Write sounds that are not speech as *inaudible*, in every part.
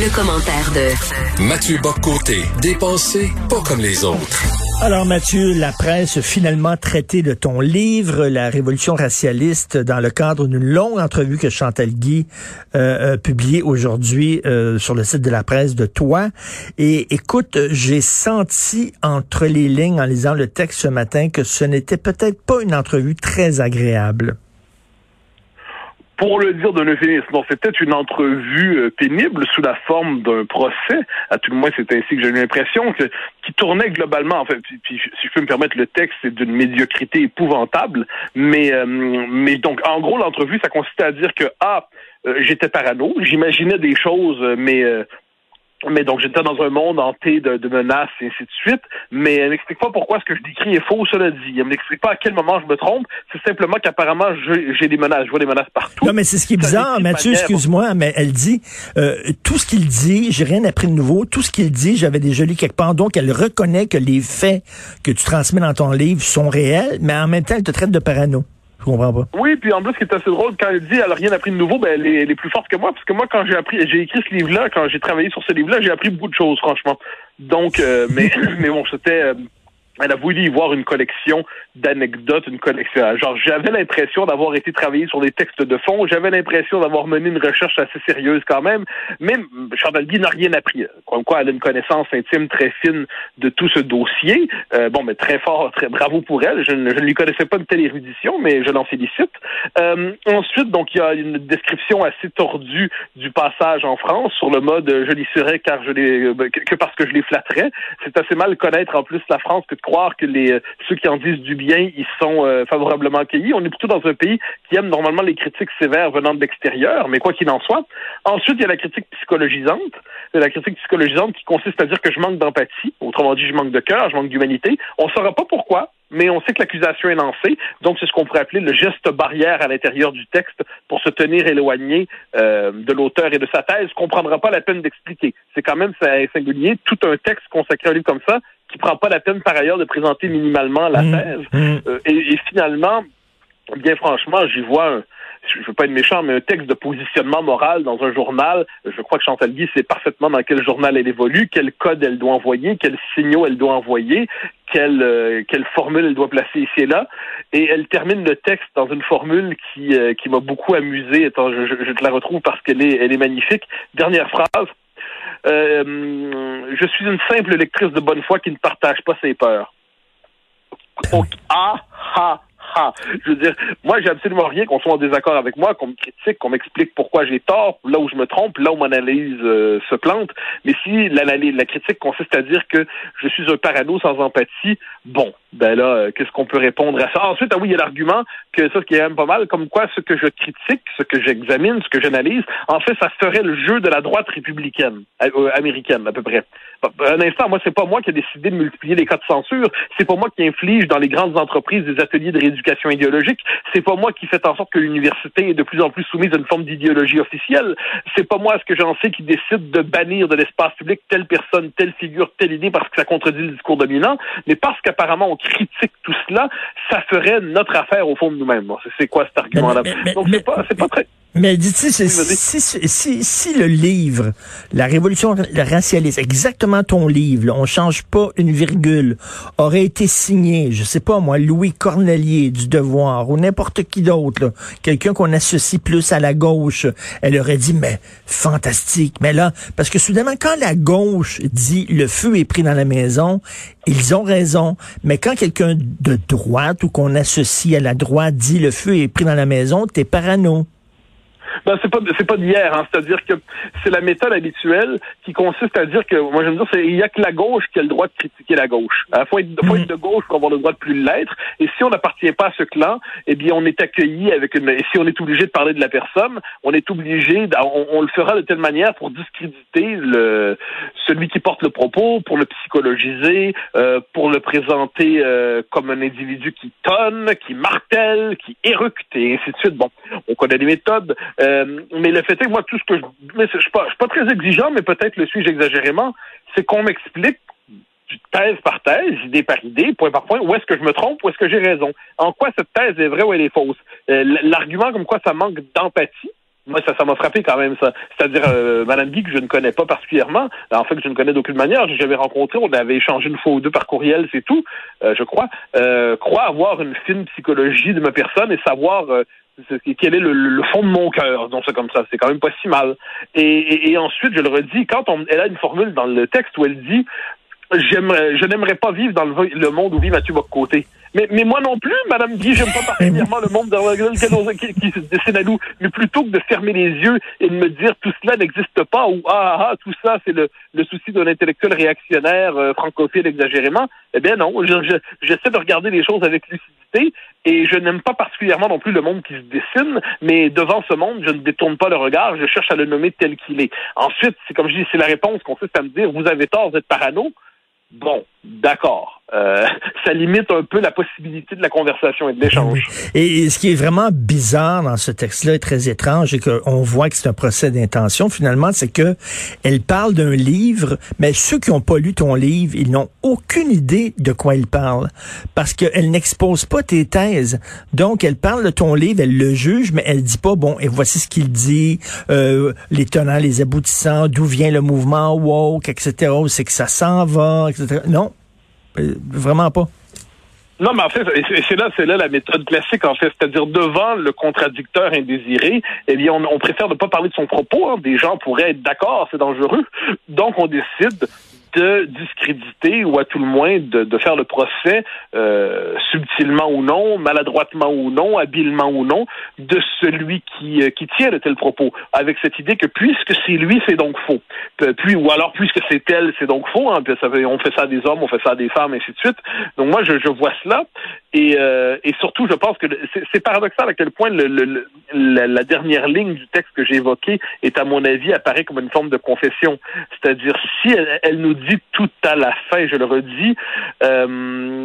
Le, commentaire de Mathieu Boccoté, dépensé pas comme les autres. Alors Mathieu, la presse a finalement traité de ton livre, La Révolution racialiste, dans le cadre d'une longue entrevue que Chantal Guy euh, a publiée aujourd'hui euh, sur le site de la presse de toi. Et écoute, j'ai senti entre les lignes en lisant le texte ce matin que ce n'était peut-être pas une entrevue très agréable pour le dire d'un euphémisme, c'était une entrevue euh, pénible sous la forme d'un procès. À tout le moins, c'est ainsi que j'ai l'impression que qui tournait globalement. En fait, puis, si je peux me permettre, le texte c'est d'une médiocrité épouvantable. Mais euh, mais donc, en gros, l'entrevue, ça consistait à dire que ah, euh, j'étais parano, j'imaginais des choses, mais mais donc j'étais dans un monde hanté de, de, menaces et ainsi de suite. Mais elle m'explique pas pourquoi ce que je décris est faux, cela dit. Elle m'explique pas à quel moment je me trompe. C'est simplement qu'apparemment j'ai des menaces, je vois des menaces partout. Non, mais c'est ce qui est bizarre, Mathieu. Excuse-moi, mais elle dit euh, tout ce qu'il dit, j'ai rien appris de nouveau. Tout ce qu'il dit, j'avais déjà lu quelque part. Donc elle reconnaît que les faits que tu transmets dans ton livre sont réels, mais en même temps elle te traite de parano. Oui, puis en plus, ce qui est assez drôle, quand elle dit elle n'a rien appris de nouveau, ben, elle est, elle est plus forte que moi, parce que moi, quand j'ai appris, j'ai écrit ce livre-là, quand j'ai travaillé sur ce livre-là, j'ai appris beaucoup de choses, franchement. Donc, euh, mais, *laughs* mais bon, c'était, euh, elle a voulu y voir une collection d'anecdotes, une collection. Genre, j'avais l'impression d'avoir été travaillé sur des textes de fond, j'avais l'impression d'avoir mené une recherche assez sérieuse quand même, mais Chantal Guy n'a rien appris. Comme quoi, elle a une connaissance intime très fine de tout ce dossier. Euh, bon, mais très fort, très bravo pour elle. Je, ne, lui connaissais pas une telle érudition, mais je l'en félicite. Euh, ensuite, donc, il y a une description assez tordue du passage en France sur le mode je l'y serais car je les que parce que je les flatterais. C'est assez mal connaître en plus la France que de croire que les ceux qui en disent du bien, ils sont euh, favorablement accueillis. On est plutôt dans un pays qui aime normalement les critiques sévères venant de l'extérieur, mais quoi qu'il en soit. Ensuite, il y a la critique psychologisante. La critique psychologisante qui consiste à dire que je manque d'empathie. Autrement dit, je manque de cœur, je manque d'humanité. On ne saura pas pourquoi mais on sait que l'accusation est lancée, donc c'est ce qu'on pourrait appeler le geste barrière à l'intérieur du texte pour se tenir éloigné euh, de l'auteur et de sa thèse, qu'on prendra pas la peine d'expliquer. C'est quand même singulier, tout un texte consacré à livre comme ça, qui prend pas la peine par ailleurs de présenter minimalement la thèse. Mmh. Euh, et, et, finalement, bien franchement, j'y vois un, je veux pas être méchant, mais un texte de positionnement moral dans un journal, je crois que Chantal Guy sait parfaitement dans quel journal elle évolue, quel code elle doit envoyer, quels signaux elle doit envoyer, quelle, euh, quelle formule elle doit placer ici et là. Et elle termine le texte dans une formule qui, euh, qui m'a beaucoup amusé. Attends, je, je, te la retrouve parce qu'elle est, elle est magnifique. Dernière phrase. Euh, je suis une simple lectrice de bonne foi qui ne partage pas ses peurs. ah, ah, ah, je veux dire, moi, j'ai absolument rien qu'on soit en désaccord avec moi, qu'on me critique, qu'on m'explique pourquoi j'ai tort, là où je me trompe, là où mon analyse euh, se plante. Mais si l'analyse, la critique consiste à dire que je suis un parano sans empathie, bon, ben là, euh, qu'est-ce qu'on peut répondre à ça? Ensuite, ah oui, il y a l'argument que ça, ce qui est même pas mal, comme quoi ce que je critique, ce que j'examine, ce que j'analyse, en fait, ça serait le jeu de la droite républicaine, euh, américaine, à peu près. Un instant, moi, c'est pas moi qui ai décidé de multiplier les cas de censure, c'est pas moi qui inflige dans les grandes entreprises des ateliers de rééducation idéologique, c'est pas moi qui fait en sorte que l'université est de plus en plus soumise à une forme d'idéologie officielle, c'est pas moi, ce que j'en sais, qui décide de bannir de l'espace public telle personne, telle figure, telle idée parce que ça contredit le discours dominant, mais parce qu'apparemment critique tout cela, ça ferait notre affaire au fond de nous-mêmes. C'est quoi cet argument-là? Donc, c'est pas, pas très... Mais dis si, si, si, le livre, La Révolution racialiste, exactement ton livre, là, on change pas une virgule, aurait été signé, je sais pas moi, Louis Cornelier du Devoir ou n'importe qui d'autre, quelqu'un qu'on associe plus à la gauche, elle aurait dit, mais fantastique. Mais là, parce que soudainement, quand la gauche dit le feu est pris dans la maison, ils ont raison. Mais quand quelqu'un de droite ou qu'on associe à la droite dit le feu est pris dans la maison, t'es parano. Ben, c'est pas c'est pas d'hier, hein. c'est-à-dire que c'est la méthode habituelle qui consiste à dire que moi j'aime dire c'est il y a que la gauche qui a le droit de critiquer la gauche. Il faut être, faut être de gauche pour avoir le droit de plus l'être. Et si on n'appartient pas à ce clan, eh bien on est accueilli avec une. Et si on est obligé de parler de la personne, on est obligé, on, on le fera de telle manière pour discréditer le celui qui porte le propos, pour le psychologiser, euh, pour le présenter euh, comme un individu qui tonne, qui martèle, qui éructe et ainsi de suite. Bon, on connaît les méthodes. Euh, mais le fait est que moi, tout ce que je, mais je suis pas, je suis pas très exigeant, mais peut-être le suis-je exagérément, c'est qu'on m'explique thèse par thèse, idée par idée, point par point, où est-ce que je me trompe, où est-ce que j'ai raison. En quoi cette thèse est vraie ou elle est fausse? Euh, L'argument comme quoi ça manque d'empathie, moi, ça, ça m'a frappé quand même, ça. C'est-à-dire, euh, Madame Guy, que je ne connais pas particulièrement, en fait, que je ne connais d'aucune manière, j'avais rencontré, on avait échangé une fois ou deux par courriel, c'est tout, euh, je crois, euh, croit avoir une fine psychologie de ma personne et savoir euh, quel est le, fond de mon cœur, donc c'est comme ça, c'est quand même pas si mal. Et, et, ensuite, je le redis, quand on, elle a une formule dans le texte où elle dit je n'aimerais pas vivre dans le, monde où vit Mathieu Boccoté. Mais, mais moi non plus, Madame Guy, j'aime pas particulièrement le monde dans lequel qui, se dessine à nous. Mais plutôt que de fermer les yeux et de me dire tout cela n'existe pas ou ah, ah, ah tout ça c'est le, le souci d'un intellectuel réactionnaire euh, francophile exagérément, eh bien non, j'essaie de regarder les choses avec lucidité et je n'aime pas particulièrement non plus le monde qui se dessine, mais devant ce monde, je ne détourne pas le regard, je cherche à le nommer tel qu'il est. Ensuite, c'est comme je dis, c'est la réponse consiste à me dire, vous avez tort, vous êtes parano. Bon, d'accord. Euh, *laughs* ça limite un peu la possibilité de la conversation et de l'échange. Et, ce qui est vraiment bizarre dans ce texte-là est très étrange et qu'on voit que c'est un procès d'intention finalement, c'est que elle parle d'un livre, mais ceux qui n'ont pas lu ton livre, ils n'ont aucune idée de quoi il parle parce qu'elle n'expose pas tes thèses. Donc elle parle de ton livre, elle le juge, mais elle dit pas bon et voici ce qu'il dit, euh, les tenants, les aboutissants, d'où vient le mouvement woke, etc. C'est que ça s'en va, etc. Non, vraiment pas. Non, mais en fait, c'est là, c'est là la méthode classique, en fait. C'est-à-dire, devant le contradicteur indésiré, eh bien, on, préfère ne pas parler de son propos. Hein. Des gens pourraient être d'accord, c'est dangereux. Donc, on décide de discréditer ou à tout le moins de, de faire le procès euh, subtilement ou non, maladroitement ou non, habilement ou non, de celui qui, euh, qui tient de tels propos, avec cette idée que puisque c'est lui, c'est donc faux. Puis, ou alors puisque c'est elle, c'est donc faux. Hein, on fait ça à des hommes, on fait ça à des femmes, ainsi de suite. Donc moi, je, je vois cela. Et, euh, et surtout, je pense que c'est paradoxal à quel point le, le, la, la, dernière ligne du texte que j'ai évoqué est, à mon avis, apparaît comme une forme de confession. C'est-à-dire, si elle nous dit tout à la fin, je le redis, euh,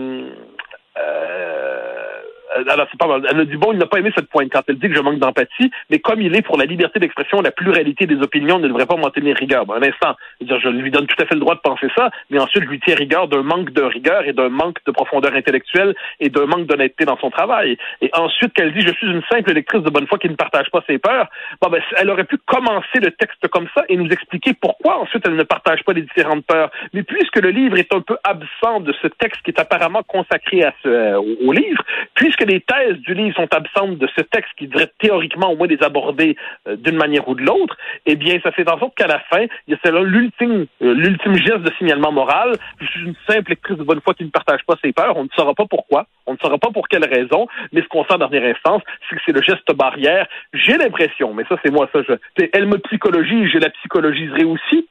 alors c'est pas mal. Elle a dit bon, il n'a pas aimé cette pointe quand elle dit que je manque d'empathie, mais comme il est pour la liberté d'expression, la pluralité des opinions, ne devrait pas m'en tenir rigueur. un instant, je, lui donne tout à fait le droit de penser ça, mais ensuite je lui tiens rigueur d'un manque de rigueur et d'un manque de profondeur intellectuelle et d'un manque d'honnêteté dans son travail. Et ensuite qu'elle dit je suis une simple lectrice de bonne foi qui ne partage pas ses peurs, bon ben elle aurait pu commencer le texte comme ça et nous expliquer pourquoi ensuite elle ne partage pas les différentes peurs. Mais puisque le livre est un peu absent de ce texte qui est apparemment consacré à ce, euh, au livre, puisque les thèses du livre sont absentes de ce texte qui devrait théoriquement au moins les aborder euh, d'une manière ou de l'autre, eh bien, ça fait en sorte qu'à la fin, il y a l'ultime, euh, l'ultime geste de signalement moral. Je suis une simple lectrice de bonne foi qui ne partage pas ses peurs. On ne saura pas pourquoi. On ne saura pas pour quelle raison. Mais ce qu'on sent en dernière instance, c'est que c'est le geste barrière. J'ai l'impression, mais ça, c'est moi, ça, je, elle me psychologie, je la psychologiserai aussi.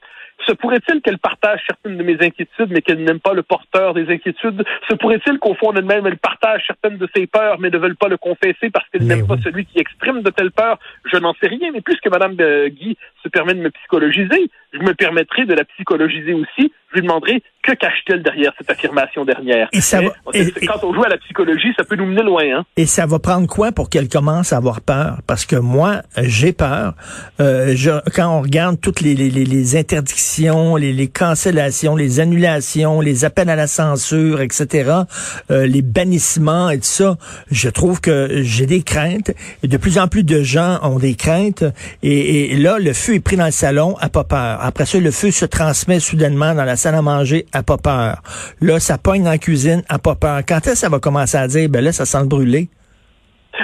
Se pourrait-il qu'elle partage certaines de mes inquiétudes, mais qu'elle n'aime pas le porteur des inquiétudes? Se pourrait-il qu'au fond d'elle-même, elle partage certaines de ses peurs, mais ne veulent pas le confesser parce qu'elle n'aime pas celui qui exprime de telles peurs? Je n'en sais rien, mais puisque Mme Guy se permet de me psychologiser, je me permettrai de la psychologiser aussi. Je lui demanderai que cache-t-elle derrière cette affirmation dernière? Et ça quand on joue à la psychologie, ça peut nous mener loin. Hein? Et ça va prendre quoi pour qu'elle commence à avoir peur? Parce que moi, j'ai peur. Euh, je, quand on regarde toutes les, les, les interdictions, les, les, cancellations, les annulations, les appels à la censure, etc., euh, les bannissements et tout ça, je trouve que j'ai des craintes. De plus en plus de gens ont des craintes. Et, et là, le feu est pris dans le salon, à pas peur. Après ça, le feu se transmet soudainement dans la salle à manger, à pas peur. Là, ça pogne dans cuisine, à pas peur. Quand est-ce que ça va commencer à dire, ben là, ça sent le brûler?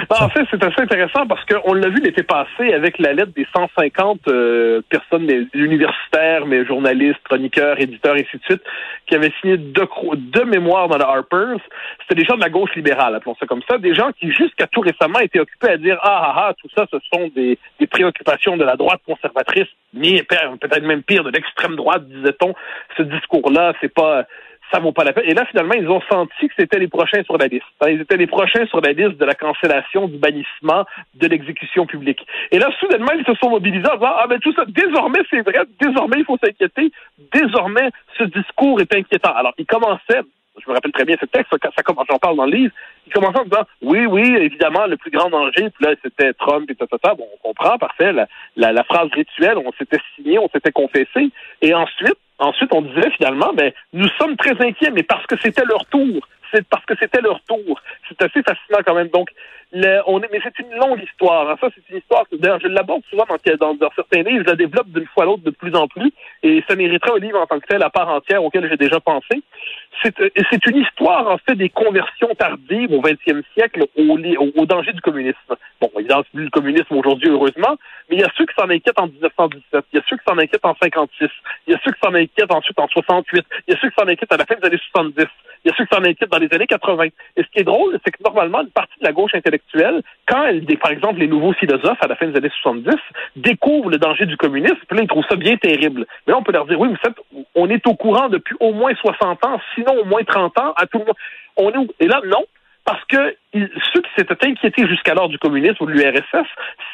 En fait, c'est assez intéressant parce qu'on l'a vu l'été passé avec la lettre des 150 euh, personnes des universitaires, mais journalistes, chroniqueurs, éditeurs, et ainsi de suite, qui avaient signé deux, deux mémoires dans la Harper's. C'était des gens de la gauche libérale, appelons ça comme ça, des gens qui jusqu'à tout récemment étaient occupés à dire ah ah ah, tout ça, ce sont des, des préoccupations de la droite conservatrice, mais peut-être même pire de l'extrême droite, disait-on. Ce discours-là, c'est pas ça vaut pas la peine. Et là, finalement, ils ont senti que c'était les prochains sur la liste. Ils étaient les prochains sur la liste de la cancellation, du bannissement, de l'exécution publique. Et là, soudainement, ils se sont mobilisés en disant, ah ben tout ça, désormais, c'est vrai, désormais, il faut s'inquiéter, désormais, ce discours est inquiétant. Alors, ils commençaient, je me rappelle très bien ce texte, ça commence, j'en parle dans le livre, ils commençaient en disant, oui, oui, évidemment, le plus grand danger, puis là, c'était Trump et tout ça, bon, on comprend, parfait, la, la, la phrase rituelle, on s'était signé, on s'était confessé, et ensuite, Ensuite, on disait finalement, ben, nous sommes très inquiets, mais parce que c'était leur tour. C'est parce que c'était leur tour. C'est assez fascinant quand même. Donc, on est, mais c'est une longue histoire. Hein. Ça, c'est une histoire que d'ailleurs je l'aborde souvent dans, dans, certains livres. Je la développe d'une fois à l'autre de plus en plus, et ça mériterait un livre en tant que tel à part entière auquel j'ai déjà pensé. C'est, euh, c'est une histoire en fait des conversions tardives au XXe siècle au, au, danger du communisme. Bon, évidemment, plus le communisme aujourd'hui, heureusement, mais il y a ceux qui s'en inquiètent en 1917, il y a ceux qui s'en inquiètent en 56, il y a ceux qui s'en inquiètent ensuite en 68, il y a ceux qui s'en inquiètent à la fin des années 70, il y a ceux qui s'en inquiètent dans les années 80. Et ce qui est drôle, c'est que normalement, une partie de la gauche intellectuelle, quand elle, par exemple, les nouveaux philosophes à la fin des années 70 découvrent le danger du communisme, puis là, ils trouvent ça bien terrible. Mais là, on peut leur dire, oui, vous savez, on est au courant depuis au moins 60 ans, sinon au moins 30 ans, à tout le monde. On est Et là, non, parce que ceux qui s'étaient inquiétés jusqu'alors du communisme ou de l'URSS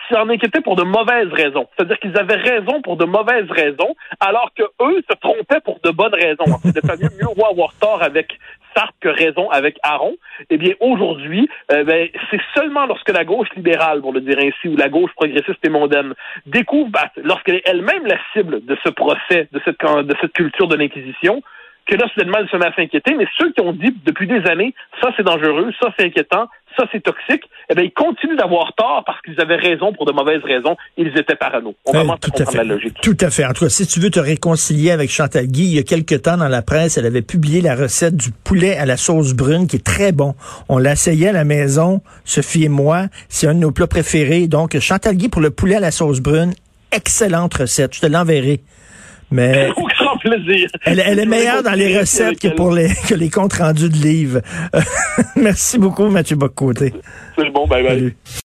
s'en inquiétaient pour de mauvaises raisons. C'est-à-dire qu'ils avaient raison pour de mauvaises raisons, alors que eux se trompaient pour de bonnes raisons. C'est mieux mieux avoir tort avec Sartre que raison avec Aaron. Eh bien, aujourd'hui, euh, ben, c'est seulement lorsque la gauche libérale, pour le dire ainsi, ou la gauche progressiste et mondaine, découvre, ben, lorsqu'elle est elle-même la cible de ce procès, de cette culture de l'Inquisition, que là, soudainement, elle se met à s'inquiéter. Mais ceux qui ont dit depuis des années, ça c'est dangereux, ça c'est inquiétant, ça c'est toxique, eh bien, ils continuent d'avoir tort parce qu'ils avaient raison pour de mauvaises raisons. Ils étaient parano. On commence tout à, fait. la logique. Tout à fait. En tout cas, si tu veux te réconcilier avec Chantal Guy, il y a quelque temps dans la presse, elle avait publié la recette du poulet à la sauce brune qui est très bon. On l'a essayé à la maison, Sophie et moi. C'est un de nos plats préférés. Donc, Chantal Guy pour le poulet à la sauce brune, excellente recette. Je te l'enverrai. Mais *laughs* plaisir. Elle, est meilleure dans les recettes que pour les, que les comptes rendus de livres. *laughs* Merci beaucoup, Mathieu Boccoté. C'est bon, bye bye.